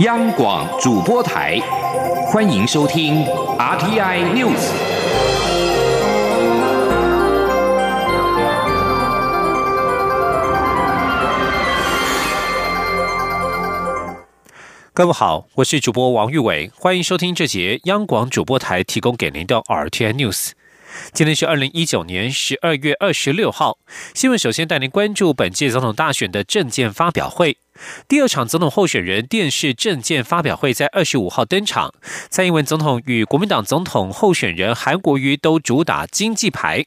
央广主播台，欢迎收听 RTI News。各位好，我是主播王玉伟，欢迎收听这节央广主播台提供给您的 RTI News。今天是二零一九年十二月二十六号，新闻首先带您关注本届总统大选的政见发表会。第二场总统候选人电视政见发表会在二十五号登场，蔡英文总统与国民党总统候选人韩国瑜都主打经济牌。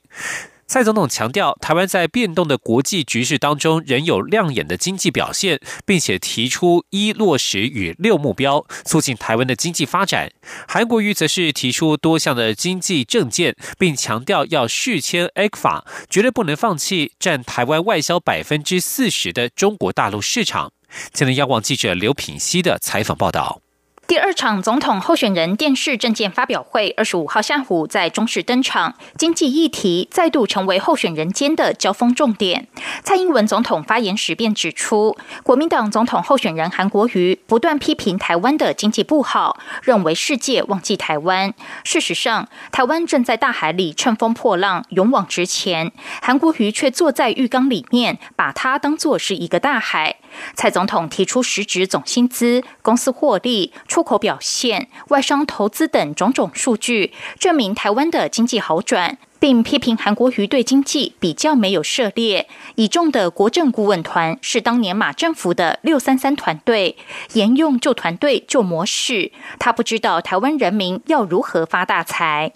蔡总统强调，台湾在变动的国际局势当中仍有亮眼的经济表现，并且提出一落实与六目标，促进台湾的经济发展。韩国瑜则是提出多项的经济政见，并强调要续签 A 法，绝对不能放弃占台湾外销百分之四十的中国大陆市场。今天央广记者刘品熙的采访报道。第二场总统候选人电视政见发表会，二十五号下午在中视登场。经济议题再度成为候选人间的交锋重点。蔡英文总统发言时便指出，国民党总统候选人韩国瑜不断批评台湾的经济不好，认为世界忘记台湾。事实上，台湾正在大海里乘风破浪，勇往直前。韩国瑜却坐在浴缸里面，把它当作是一个大海。蔡总统提出实质总薪资、公司获利。出口表现、外商投资等种种数据，证明台湾的经济好转，并批评韩国瑜对经济比较没有涉猎。倚重的国政顾问团是当年马政府的六三三团队，沿用旧团队旧模式。他不知道台湾人民要如何发大财。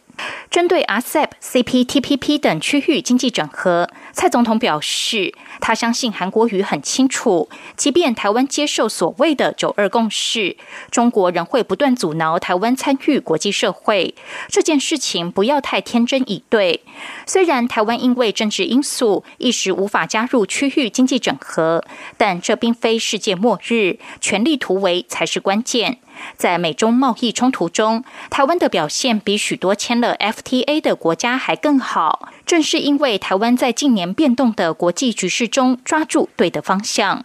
针对 RCEP、CPTPP 等区域经济整合，蔡总统表示，他相信韩国瑜很清楚，即便台湾接受所谓的“九二共识”，中国仍会不断阻挠台湾参与国际社会。这件事情不要太天真以对。虽然台湾因为政治因素一时无法加入区域经济整合，但这并非世界末日，全力突围才是关键。在美中贸易冲突中，台湾的表现比许多签了 FTA 的国家还更好。正是因为台湾在近年变动的国际局势中抓住对的方向。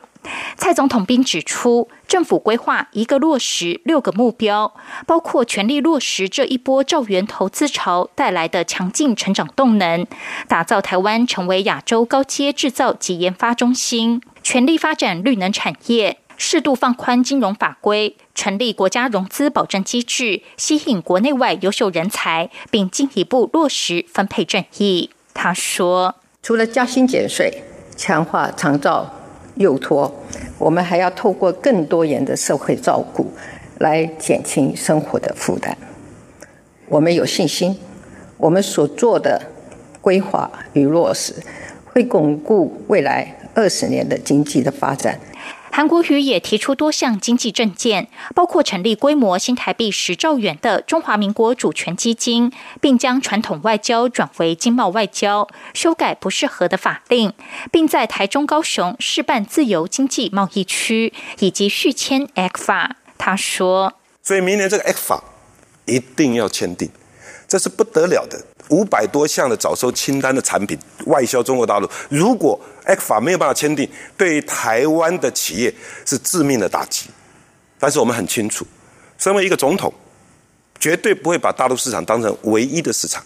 蔡总统并指出，政府规划一个落实六个目标，包括全力落实这一波兆元投资潮带来的强劲成长动能，打造台湾成为亚洲高阶制造及研发中心，全力发展绿能产业。适度放宽金融法规，成立国家融资保证机制，吸引国内外优秀人才，并进一步落实分配正义。他说：“除了加薪减税、强化长照幼托，我们还要透过更多元的社会照顾，来减轻生活的负担。我们有信心，我们所做的规划与落实，会巩固未来二十年的经济的发展。”韩国瑜也提出多项经济政见，包括成立规模新台币十兆元的中华民国主权基金，并将传统外交转为经贸外交，修改不适合的法令，并在台中、高雄试办自由经济贸易区，以及续签 X 法。他说：“所以明年这个 X 法一定要签订，这是不得了的。”五百多项的早收清单的产品外销中国大陆，如果 X 法没有办法签订，对台湾的企业是致命的打击。但是我们很清楚，身为一个总统，绝对不会把大陆市场当成唯一的市场，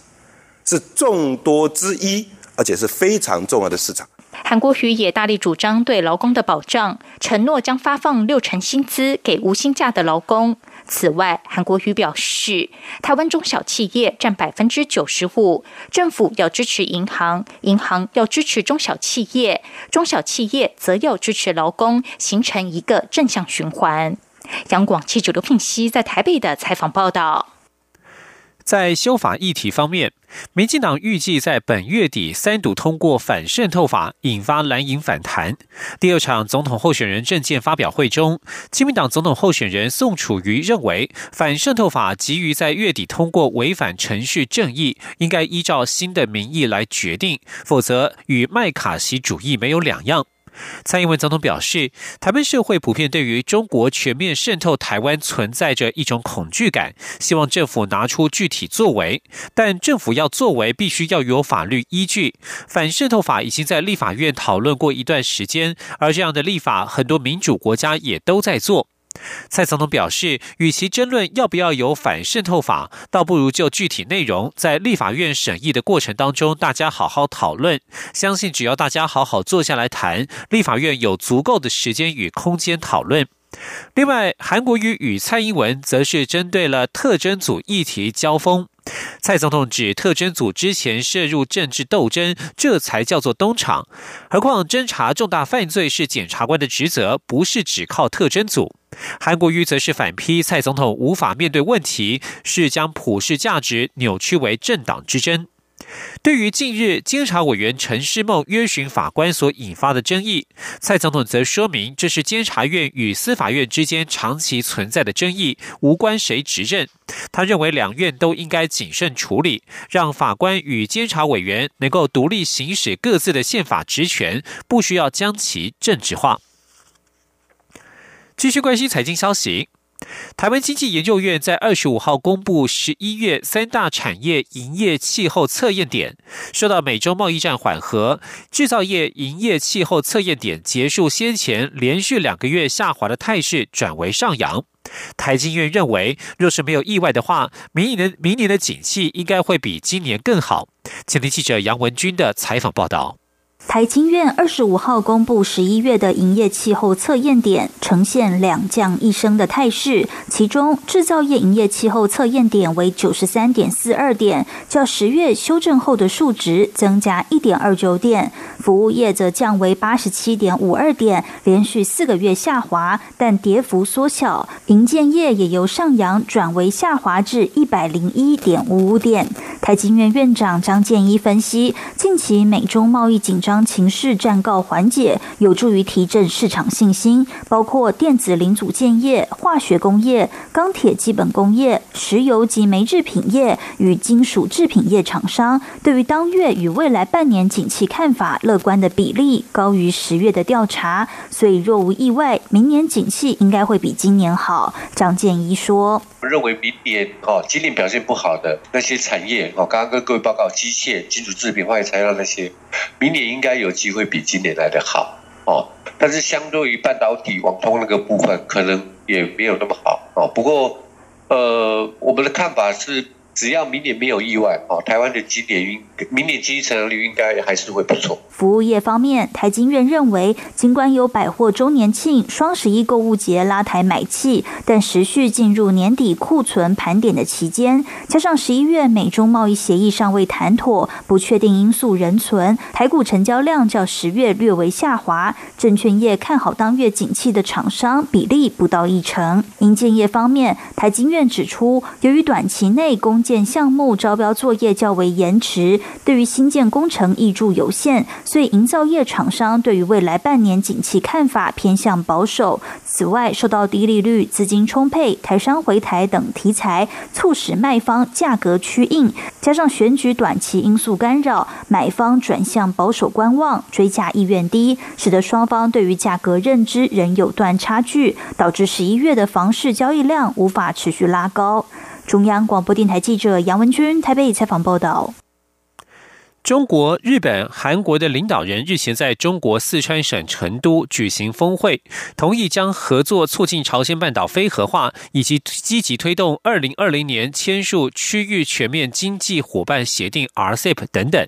是众多之一，而且是非常重要的市场。韩国瑜也大力主张对劳工的保障，承诺将发放六成薪资给无薪假的劳工。此外，韩国瑜表示，台湾中小企业占百分之九十五，政府要支持银行，银行要支持中小企业，中小企业则要支持劳工，形成一个正向循环。杨广记者刘聘熙在台北的采访报道。在修法议题方面，民进党预计在本月底三读通过反渗透法，引发蓝营反弹。第二场总统候选人政见发表会中，亲民党总统候选人宋楚瑜认为，反渗透法急于在月底通过，违反程序正义，应该依照新的民意来决定，否则与麦卡锡主义没有两样。蔡英文总统表示，台湾社会普遍对于中国全面渗透台湾存在着一种恐惧感，希望政府拿出具体作为。但政府要作为，必须要有法律依据。反渗透法已经在立法院讨论过一段时间，而这样的立法，很多民主国家也都在做。蔡总统表示，与其争论要不要有反渗透法，倒不如就具体内容在立法院审议的过程当中，大家好好讨论。相信只要大家好好坐下来谈，立法院有足够的时间与空间讨论。另外，韩国瑜与蔡英文则是针对了特征组议题交锋。蔡总统指，特征组之前涉入政治斗争，这才叫做东厂。何况侦查重大犯罪是检察官的职责，不是只靠特征组。韩国瑜则是反批蔡总统无法面对问题，是将普世价值扭曲为政党之争。对于近日监察委员陈世梦约询法官所引发的争议，蔡总统则说明，这是监察院与司法院之间长期存在的争议，无关谁执政。他认为两院都应该谨慎处理，让法官与监察委员能够独立行使各自的宪法职权，不需要将其政治化。继续关心财经消息。台湾经济研究院在二十五号公布十一月三大产业营业气候测验点，受到美洲贸易战缓和，制造业营业气候测验点结束先前连续两个月下滑的态势，转为上扬。台经院认为，若是没有意外的话，明年的明年的景气应该会比今年更好。前天记者杨文军的采访报道。台经院二十五号公布十一月的营业气候测验点，呈现两降一升的态势。其中，制造业营业气候测验点为九十三点四二点，较十月修正后的数值增加一点二九点；服务业则降为八十七点五二点，连续四个月下滑，但跌幅缩小。营建业也由上扬转为下滑至一百零一点五五点。台经院院长张建一分析，近期美中贸易紧张。情势暂告缓解，有助于提振市场信心。包括电子零组件业、化学工业、钢铁基本工业、石油及煤制品业与金属制品业厂商，对于当月与未来半年景气看法乐观的比例高于十月的调查。所以若无意外，明年景气应该会比今年好。张建一说：“我认为明年哦，今年表现不好的那些产业哦，刚刚跟各位报告，机械、金属制品、化学材料那些，明年应。”应该有机会比今年来的好哦，但是相对于半导体、网通那个部分，可能也没有那么好哦。不过，呃，我们的看法是。只要明年没有意外，哦，台湾的今年应明年经济成长率应该还是会不错。服务业方面，台经院认为，尽管有百货周年庆、双十一购物节拉抬买气，但持续进入年底库存盘点的期间，加上十一月美中贸易协议尚未谈妥，不确定因素仍存，台股成交量较十月略为下滑。证券业看好当月景气的厂商比例不到一成。银建业方面，台经院指出，由于短期内供建项目招标作业较为延迟，对于新建工程益助有限，所以营造业厂商对于未来半年景气看法偏向保守。此外，受到低利率、资金充沛、台商回台等题材，促使卖方价格趋硬，加上选举短期因素干扰，买方转向保守观望，追价意愿低，使得双方对于价格认知仍有段差距，导致十一月的房市交易量无法持续拉高。中央广播电台记者杨文君台北采访报道：中国、日本、韩国的领导人日前在中国四川省成都举行峰会，同意将合作促进朝鲜半岛非核化，以及积极推动二零二零年签署区域全面经济伙伴协定 （RCEP） 等等。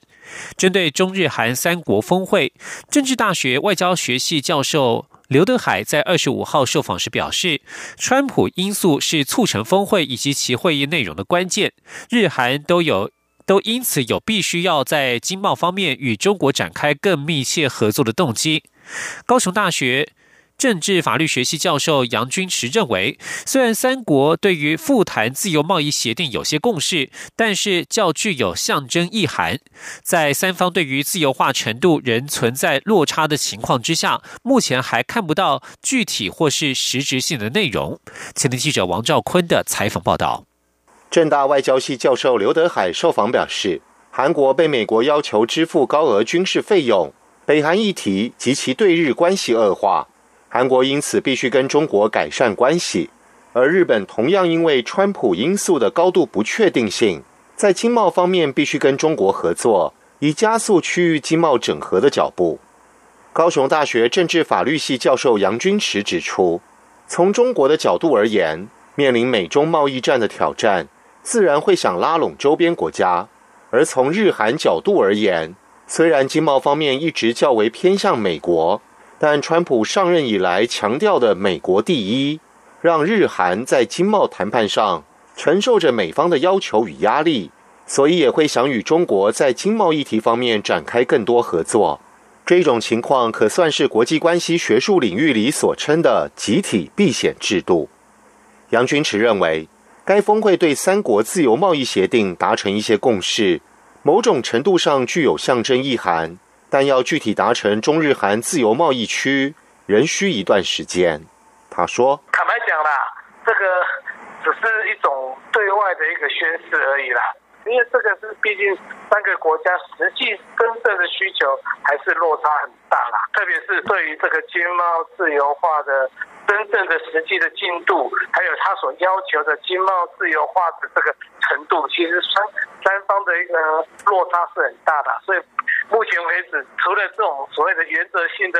针对中日韩三国峰会，政治大学外交学系教授。刘德海在二十五号受访时表示，川普因素是促成峰会以及其会议内容的关键。日韩都有都因此有必须要在经贸方面与中国展开更密切合作的动机。高雄大学。政治法律学系教授杨君池认为，虽然三国对于复谈自由贸易协定有些共识，但是较具有象征意涵。在三方对于自由化程度仍存在落差的情况之下，目前还看不到具体或是实质性的内容。前天记者王兆坤的采访报道。正大外交系教授刘德海受访表示，韩国被美国要求支付高额军事费用，北韩议题及其对日关系恶化。韩国因此必须跟中国改善关系，而日本同样因为川普因素的高度不确定性，在经贸方面必须跟中国合作，以加速区域经贸整合的脚步。高雄大学政治法律系教授杨君池指出，从中国的角度而言，面临美中贸易战的挑战，自然会想拉拢周边国家；而从日韩角度而言，虽然经贸方面一直较为偏向美国，但川普上任以来强调的“美国第一”，让日韩在经贸谈判上承受着美方的要求与压力，所以也会想与中国在经贸议题方面展开更多合作。这种情况可算是国际关系学术领域里所称的集体避险制度。杨军池认为，该峰会对三国自由贸易协定达成一些共识。某种程度上具有象征意涵，但要具体达成中日韩自由贸易区，仍需一段时间。他说：“坦白讲啦，这个只是一种对外的一个宣示而已啦，因为这个是毕竟三个国家实际真正的需求还是落差很大啦，特别是对于这个经贸自由化的。”真正的实际的进度，还有他所要求的经贸自由化的这个程度，其实三三方的一个落差是很大的。所以目前为止，除了这种所谓的原则性的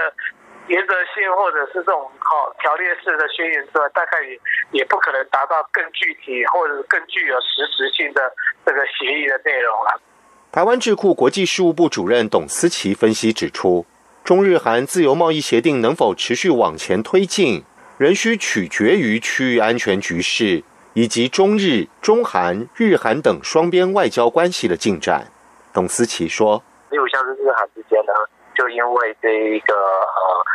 原则性，或者是这种好条列式的宣言之外，大概也也不可能达到更具体或者更具有实质性的这个协议的内容了。台湾智库国际事务部主任董思琪分析指出，中日韩自由贸易协定能否持续往前推进？仍需取决于区域安全局势以及中日、中韩、日韩等双边外交关系的进展。董思琪说：“例如像是日韩之间呢，就因为这一个呃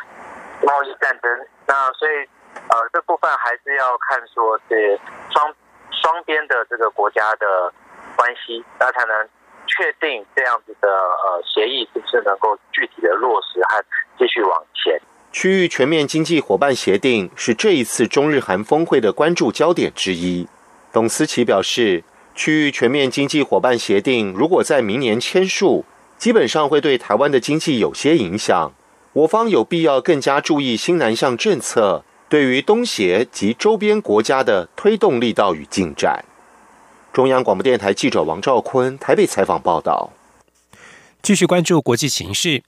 贸易战争，那所以呃这部分还是要看说是双双边的这个国家的关系，那才能确定这样子的呃协议是不是能够具体的落实和继续往前。”区域全面经济伙伴协定是这一次中日韩峰会的关注焦点之一。董思琪表示，区域全面经济伙伴协定如果在明年签署，基本上会对台湾的经济有些影响。我方有必要更加注意新南向政策对于东协及周边国家的推动力道与进展。中央广播电台记者王兆坤台北采访报道。继续关注国际形势。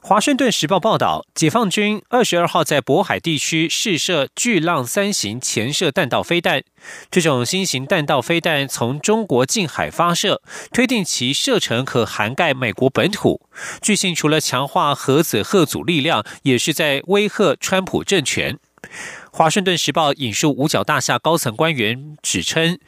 华盛顿时报报道，解放军二十二号在渤海地区试射巨浪三型潜射弹道飞弹。这种新型弹道飞弹从中国近海发射，推定其射程可涵盖美国本土。据信，除了强化核子核组力量，也是在威吓川普政权。华盛顿时报引述五角大厦高层官员指称。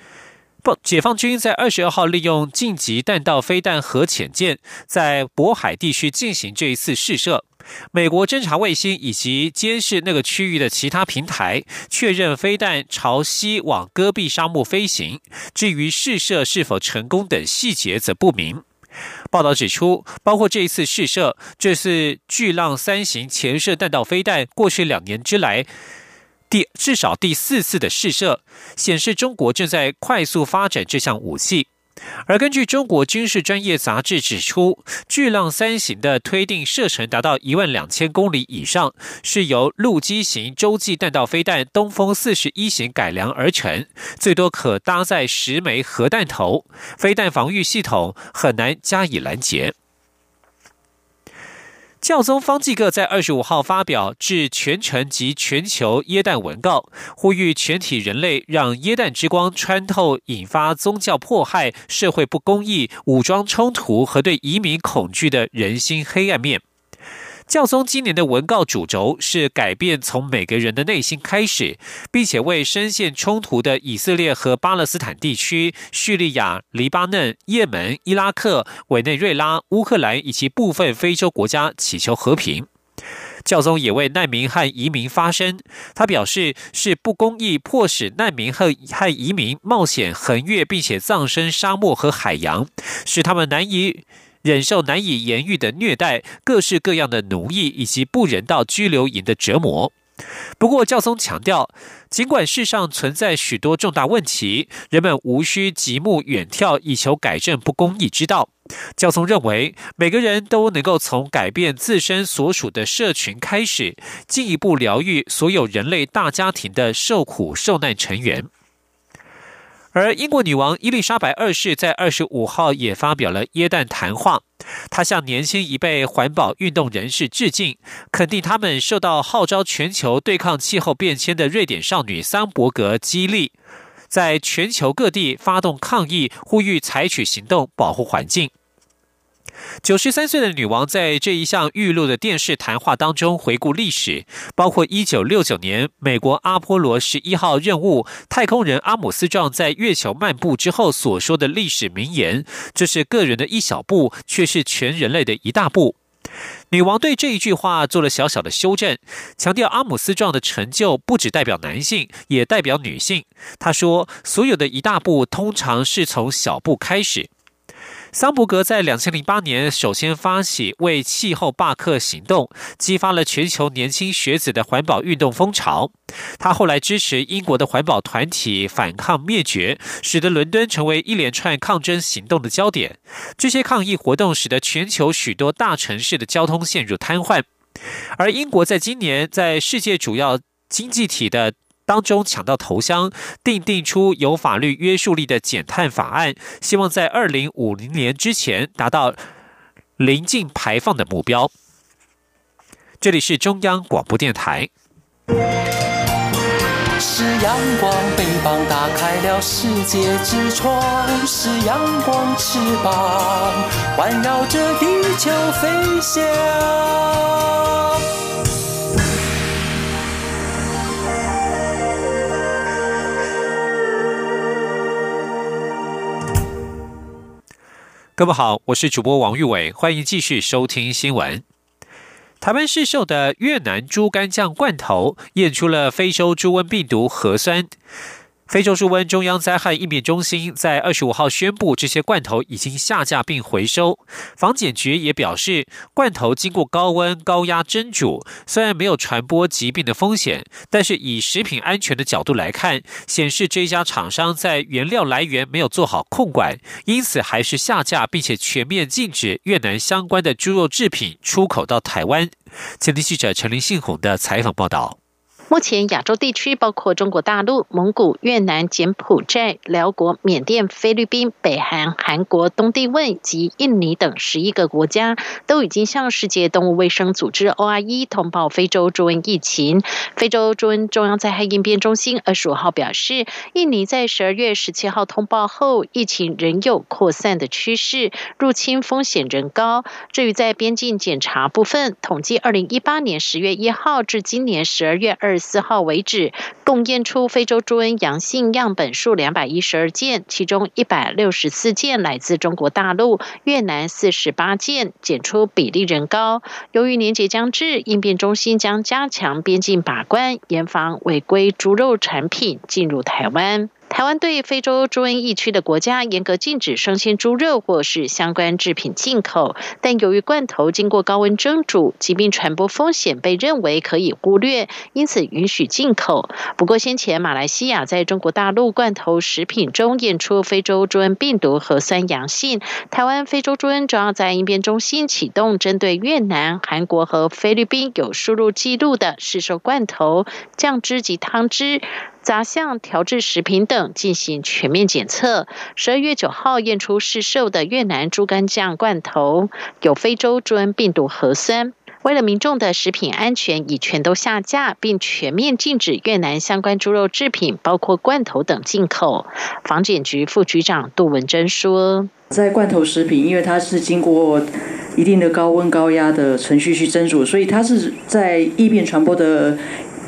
解放军在二十二号利用近级弹道飞弹核潜舰，在渤海地区进行这一次试射。美国侦察卫星以及监视那个区域的其他平台确认飞弹朝西往戈壁沙漠飞行。至于试射是否成功等细节则不明。报道指出，包括这一次试射，这次巨浪三型潜射弹道飞弹过去两年之来。第至少第四次的试射显示，中国正在快速发展这项武器。而根据中国军事专业杂志指出，巨浪三型的推定射程达到一万两千公里以上，是由陆基型洲际弹道飞弹东风四十一型改良而成，最多可搭载十枚核弹头，飞弹防御系统很难加以拦截。教宗方济各在二十五号发表致全城及全球耶诞文告，呼吁全体人类让耶诞之光穿透引发宗教迫害、社会不公义、武装冲突和对移民恐惧的人心黑暗面。教宗今年的文告主轴是改变从每个人的内心开始，并且为深陷冲突的以色列和巴勒斯坦地区、叙利亚、黎巴嫩、也门、伊拉克、委内瑞拉、乌克兰以及部分非洲国家祈求和平。教宗也为难民和移民发声，他表示是不公义迫使难民和和移民冒险横越并且葬身沙漠和海洋，使他们难以。忍受难以言喻的虐待、各式各样的奴役以及不人道拘留营的折磨。不过，教宗强调，尽管世上存在许多重大问题，人们无需极目远眺以求改正不公义之道。教宗认为，每个人都能够从改变自身所属的社群开始，进一步疗愈所有人类大家庭的受苦受难成员。而英国女王伊丽莎白二世在二十五号也发表了耶诞谈话，她向年轻一辈环保运动人士致敬，肯定他们受到号召全球对抗气候变迁的瑞典少女桑伯格激励，在全球各地发动抗议，呼吁采取行动保护环境。九十三岁的女王在这一项预录的电视谈话当中回顾历史，包括一九六九年美国阿波罗十一号任务太空人阿姆斯壮在月球漫步之后所说的历史名言：“这是个人的一小步，却是全人类的一大步。”女王对这一句话做了小小的修正，强调阿姆斯壮的成就不只代表男性，也代表女性。她说：“所有的一大步，通常是从小步开始。”桑伯格在两千零八年首先发起为气候罢课行动，激发了全球年轻学子的环保运动风潮。他后来支持英国的环保团体反抗灭绝，使得伦敦成为一连串抗争行动的焦点。这些抗议活动使得全球许多大城市的交通陷入瘫痪，而英国在今年在世界主要经济体的。当中抢到头香，定定出有法律约束力的减碳法案，希望在二零五零年之前达到临近排放的目标。这里是中央广播电台。是阳光，翅膀打开了世界之窗；是阳光，翅膀环绕着地球飞翔。各位好，我是主播王玉伟，欢迎继续收听新闻。台湾市售的越南猪肝酱罐头验出了非洲猪瘟病毒核酸。非洲猪瘟中央灾害应变中心在二十五号宣布，这些罐头已经下架并回收。防检局也表示，罐头经过高温高压蒸煮，虽然没有传播疾病的风险，但是以食品安全的角度来看，显示这家厂商在原料来源没有做好控管，因此还是下架，并且全面禁止越南相关的猪肉制品出口到台湾。前天记者陈林信宏的采访报道。目前，亚洲地区包括中国大陆、蒙古、越南、柬埔寨、辽国、缅甸、菲律宾、北韩、韩国、东帝汶及印尼等十一个国家，都已经向世界动物卫生组织 OIE 通报非洲猪瘟疫情。非洲猪瘟中央灾害应变中心二十五号表示，印尼在十二月十七号通报后，疫情仍有扩散的趋势，入侵风险仍高。至于在边境检查部分，统计二零一八年十月一号至今年十二月二。四号为止，共验出非洲猪瘟阳性样本数两百一十二件，其中一百六十四件来自中国大陆、越南四十八件，检出比例仍高。由于年节将至，应变中心将加强边境把关，严防违规猪肉产品进入台湾。台湾对非洲猪瘟疫区的国家严格禁止生鲜猪肉或是相关制品进口，但由于罐头经过高温蒸煮，疾病传播风险被认为可以忽略，因此允许进口。不过，先前马来西亚在中国大陆罐头食品中验出非洲猪瘟病毒核酸阳性，台湾非洲猪瘟主要在应变中心启动针对越南、韩国和菲律宾有输入记录的市售罐头、酱汁及汤汁。杂项调制食品等进行全面检测。十二月九号验出市售的越南猪肝酱罐头有非洲猪瘟病毒核酸。为了民众的食品安全，已全都下架，并全面禁止越南相关猪肉制品，包括罐头等进口。防检局副局长杜文珍说：“在罐头食品，因为它是经过一定的高温高压的程序去蒸煮，所以它是在异变传播的。”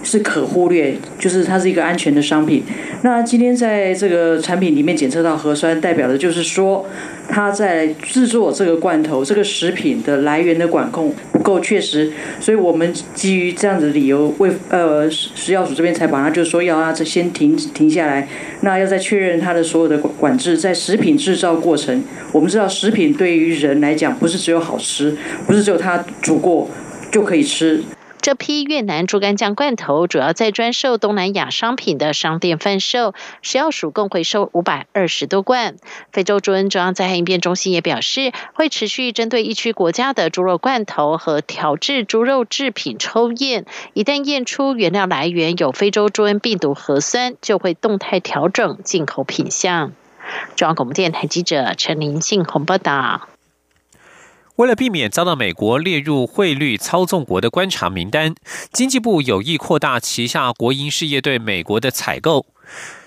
是可忽略，就是它是一个安全的商品。那今天在这个产品里面检测到核酸，代表的就是说，它在制作这个罐头、这个食品的来源的管控不够确实，所以我们基于这样的理由，为呃食药署这边才把它就说要它先停停下来，那要再确认它的所有的管制，在食品制造过程，我们知道食品对于人来讲，不是只有好吃，不是只有它煮过就可以吃。这批越南猪肝酱罐头主要在专售东南亚商品的商店贩售，食药署共回收五百二十多罐。非洲猪瘟中央灾害应变中心也表示，会持续针对疫区国家的猪肉罐头和调制猪肉制品抽验，一旦验出原料来源有非洲猪瘟病毒核酸，就会动态调整进口品项。中央广播电台记者陈林信鸿报道。为了避免遭到美国列入汇率操纵国的观察名单，经济部有意扩大旗下国营事业对美国的采购。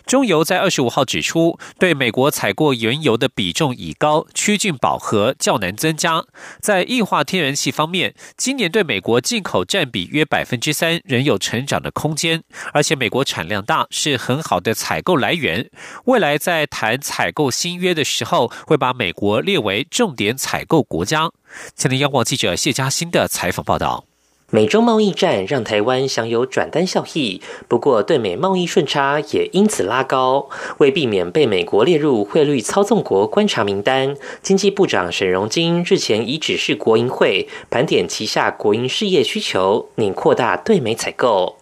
中油在二十五号指出，对美国采购原油的比重已高，趋近饱和，较难增加。在液化天然气方面，今年对美国进口占比约百分之三，仍有成长的空间。而且美国产量大，是很好的采购来源。未来在谈采购新约的时候，会把美国列为重点采购国家。前天央广记者谢嘉欣的采访报道。美中贸易战让台湾享有转单效益，不过对美贸易顺差也因此拉高。为避免被美国列入汇率操纵国观察名单，经济部长沈荣金日前已指示国营会盘点旗下国营事业需求，拟扩大对美采购。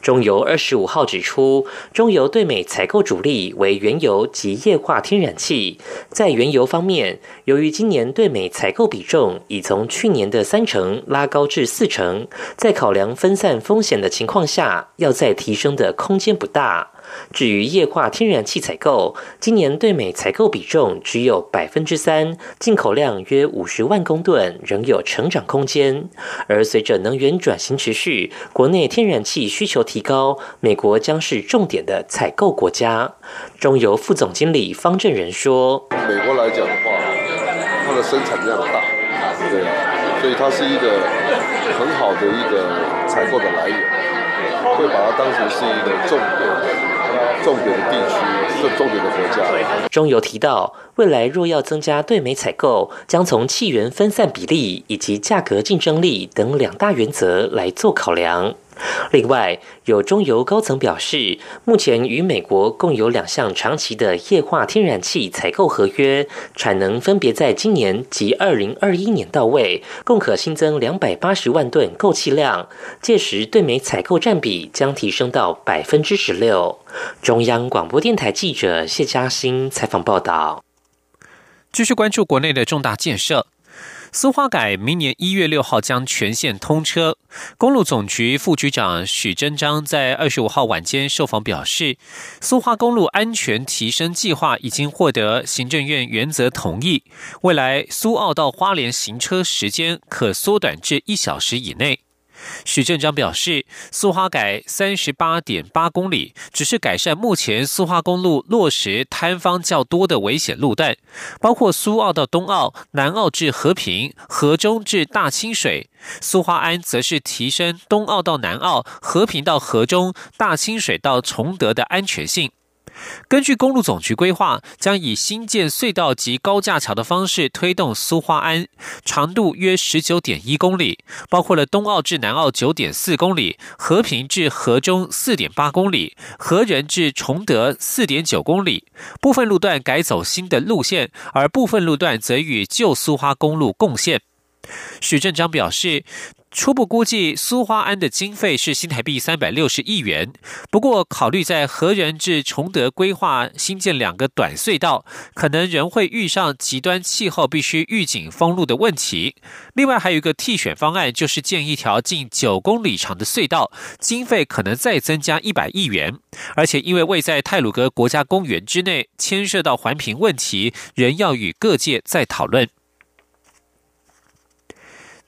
中油二十五号指出，中油对美采购主力为原油及液化天然气。在原油方面，由于今年对美采购比重已从去年的三成拉高至四成，在考量分散风险的情况下，要再提升的空间不大。至于液化天然气采购，今年对美采购比重只有百分之三，进口量约五十万公吨，仍有成长空间。而随着能源转型持续，国内天然气需求提高，美国将是重点的采购国家。中油副总经理方正仁说：“美国来讲的话，它的生产量大，对，所以它是一个很好的一个采购的来源，会把它当成是一个重点。”重点的地区是重点的国家。中油提到，未来若要增加对美采购，将从气源分散比例以及价格竞争力等两大原则来做考量。另外，有中油高层表示，目前与美国共有两项长期的液化天然气采购合约，产能分别在今年及二零二一年到位，共可新增两百八十万吨购气量，届时对美采购占比将提升到百分之十六。中央广播电台记者谢嘉欣采访报道。继续关注国内的重大建设。苏花改明年一月六号将全线通车。公路总局副局长许真章在二十五号晚间受访表示，苏花公路安全提升计划已经获得行政院原则同意，未来苏澳到花莲行车时间可缩短至一小时以内。许正章表示，苏花改三十八点八公里，只是改善目前苏花公路落实摊方较多的危险路段，包括苏澳到东澳、南澳至和平、河中至大清水；苏花安则是提升东澳到南澳、和平到河中、大清水到崇德的安全性。根据公路总局规划，将以新建隧道及高架桥的方式推动苏花安，长度约十九点一公里，包括了东澳至南澳九点四公里，和平至河中四点八公里，和仁至崇德四点九公里。部分路段改走新的路线，而部分路段则与旧苏花公路共线。许正章表示。初步估计，苏花安的经费是新台币三百六十亿元。不过，考虑在和仁至崇德规划新建两个短隧道，可能仍会遇上极端气候，必须预警封路的问题。另外，还有一个替选方案，就是建一条近九公里长的隧道，经费可能再增加一百亿元。而且，因为位在泰鲁格国家公园之内，牵涉到环评问题，仍要与各界再讨论。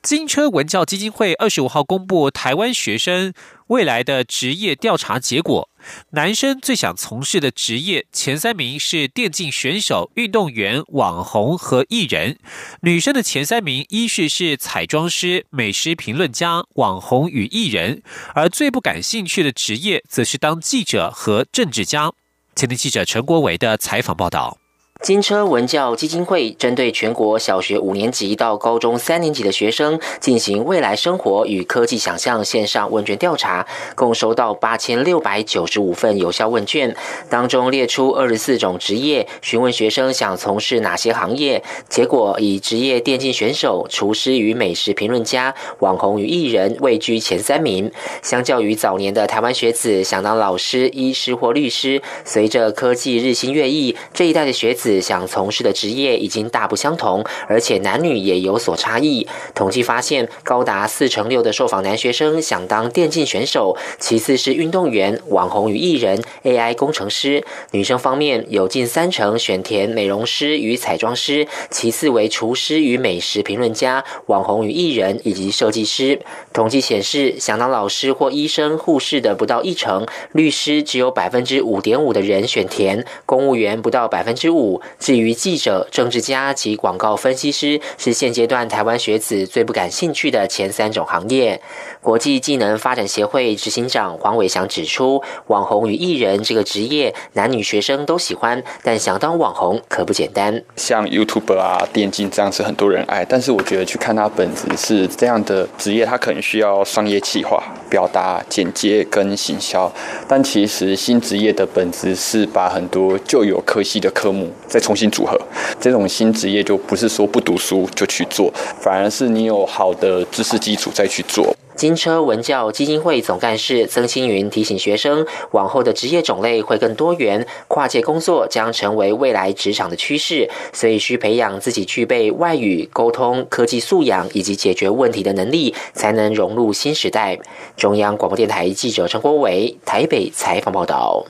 金车文教基金会二十五号公布台湾学生未来的职业调查结果，男生最想从事的职业前三名是电竞选手、运动员、网红和艺人；女生的前三名依序是彩妆师、美食评论家、网红与艺人，而最不感兴趣的职业则是当记者和政治家。前天记者陈国维的采访报道。金车文教基金会针对全国小学五年级到高中三年级的学生进行未来生活与科技想象线上问卷调查，共收到八千六百九十五份有效问卷，当中列出二十四种职业，询问学生想从事哪些行业。结果以职业电竞选手、厨师与美食评论家、网红与艺人位居前三名。相较于早年的台湾学子想当老师、医师或律师，随着科技日新月异，这一代的学子。想从事的职业已经大不相同，而且男女也有所差异。统计发现，高达四成六的受访男学生想当电竞选手，其次是运动员、网红与艺人、AI 工程师。女生方面，有近三成选填美容师与彩妆师，其次为厨师与美食评论家、网红与艺人以及设计师。统计显示，想当老师或医生、护士的不到一成，律师只有百分之五点五的人选填，公务员不到百分之五。至于记者、政治家及广告分析师，是现阶段台湾学子最不感兴趣的前三种行业。国际技能发展协会执行长黄伟翔指出，网红与艺人这个职业，男女学生都喜欢，但想当网红可不简单。像 YouTube 啊、电竞这样子，很多人爱，但是我觉得去看它本质是这样的职业，它可能需要商业企划、表达、简介跟行销。但其实新职业的本质是把很多旧有科系的科目。再重新组合，这种新职业就不是说不读书就去做，反而是你有好的知识基础再去做。金车文教基金会总干事曾青云提醒学生，往后的职业种类会更多元，跨界工作将成为未来职场的趋势，所以需培养自己具备外语沟通、科技素养以及解决问题的能力，才能融入新时代。中央广播电台记者陈国伟台北采访报道。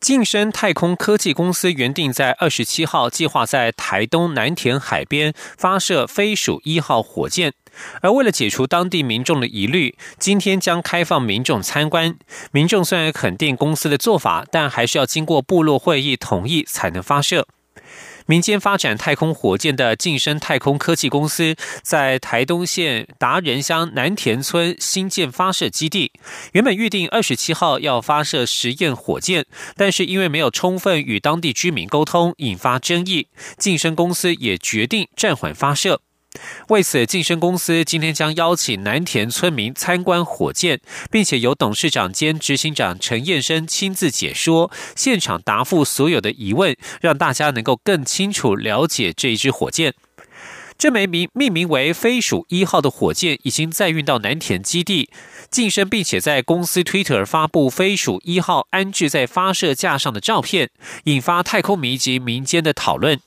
晋升太空科技公司原定在二十七号计划在台东南田海边发射飞鼠一号火箭，而为了解除当地民众的疑虑，今天将开放民众参观。民众虽然肯定公司的做法，但还是要经过部落会议同意才能发射。民间发展太空火箭的晋升太空科技公司，在台东县达人乡南田村新建发射基地。原本预定二十七号要发射实验火箭，但是因为没有充分与当地居民沟通，引发争议，晋升公司也决定暂缓发射。为此，晋升公司今天将邀请南田村民参观火箭，并且由董事长兼执行长陈彦生亲自解说，现场答复所有的疑问，让大家能够更清楚了解这一支火箭。这枚名命名为“飞鼠一号”的火箭已经载运到南田基地晋升，并且在公司 Twitter 发布“飞鼠一号”安置在发射架上的照片，引发太空迷及民间的讨论。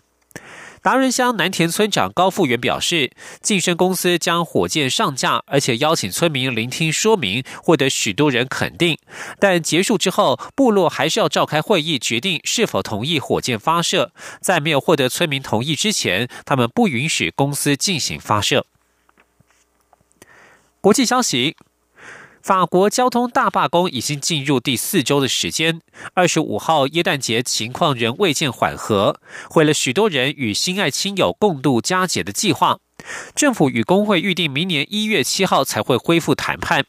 达人乡南田村长高富元表示，晋升公司将火箭上架，而且邀请村民聆听说明，获得许多人肯定。但结束之后，部落还是要召开会议，决定是否同意火箭发射。在没有获得村民同意之前，他们不允许公司进行发射。国际消息。法国交通大罢工已经进入第四周的时间，二十五号耶诞节情况仍未见缓和，毁了许多人与心爱亲友共度佳节的计划。政府与工会预定明年一月七号才会恢复谈判。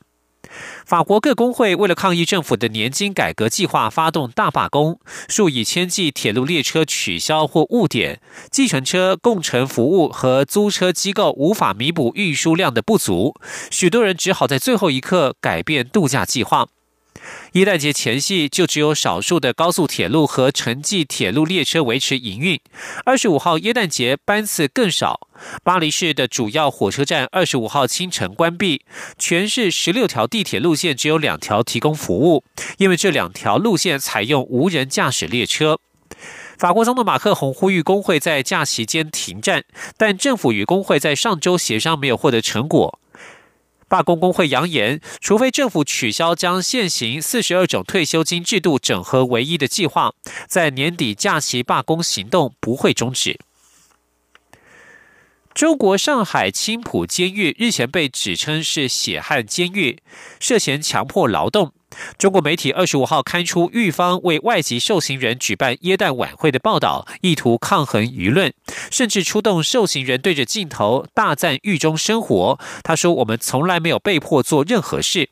法国各工会为了抗议政府的年金改革计划，发动大罢工，数以千计铁路列车取消或误点，计程车、共乘服务和租车机构无法弥补运输量的不足，许多人只好在最后一刻改变度假计划。耶诞节前夕，就只有少数的高速铁路和城际铁路列车维持营运。二十五号耶诞节班次更少，巴黎市的主要火车站二十五号清晨关闭，全市十六条地铁路线只有两条提供服务，因为这两条路线采用无人驾驶列车。法国总统马克宏呼吁工会在假期间停战，但政府与工会在上周协商没有获得成果。罢工工会扬言，除非政府取消将现行四十二种退休金制度整合为一的计划，在年底假期罢工行动不会终止。中国上海青浦监狱日前被指称是血汗监狱，涉嫌强迫劳动。中国媒体二十五号刊出狱方为外籍受刑人举办耶诞晚会的报道，意图抗衡舆论，甚至出动受刑人对着镜头大赞狱中生活。他说：“我们从来没有被迫做任何事。”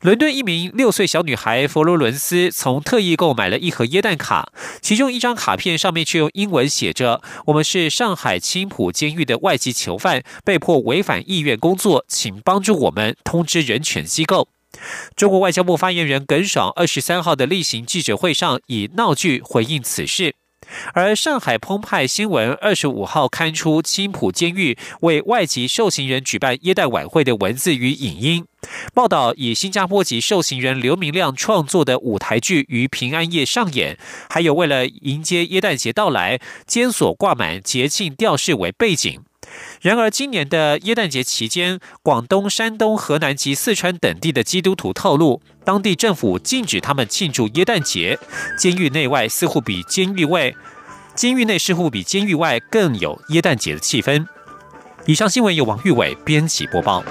伦敦一名六岁小女孩佛罗伦斯从特意购买了一盒椰蛋卡，其中一张卡片上面却用英文写着：“我们是上海青浦监狱的外籍囚犯，被迫违反意愿工作，请帮助我们通知人权机构。”中国外交部发言人耿爽二十三号的例行记者会上以闹剧回应此事。而上海澎湃新闻二十五号刊出青浦监狱为外籍受刑人举办耶诞晚会的文字与影音报道，以新加坡籍受刑人刘明亮创作的舞台剧于平安夜上演，还有为了迎接耶诞节到来，监所挂满节庆吊饰为背景。然而，今年的耶诞节期间，广东、山东、河南及四川等地的基督徒透露，当地政府禁止他们庆祝耶诞节。监狱内外似乎比监狱外，监狱内似乎比监狱外更有耶诞节的气氛。以上新闻由王玉伟编辑播报。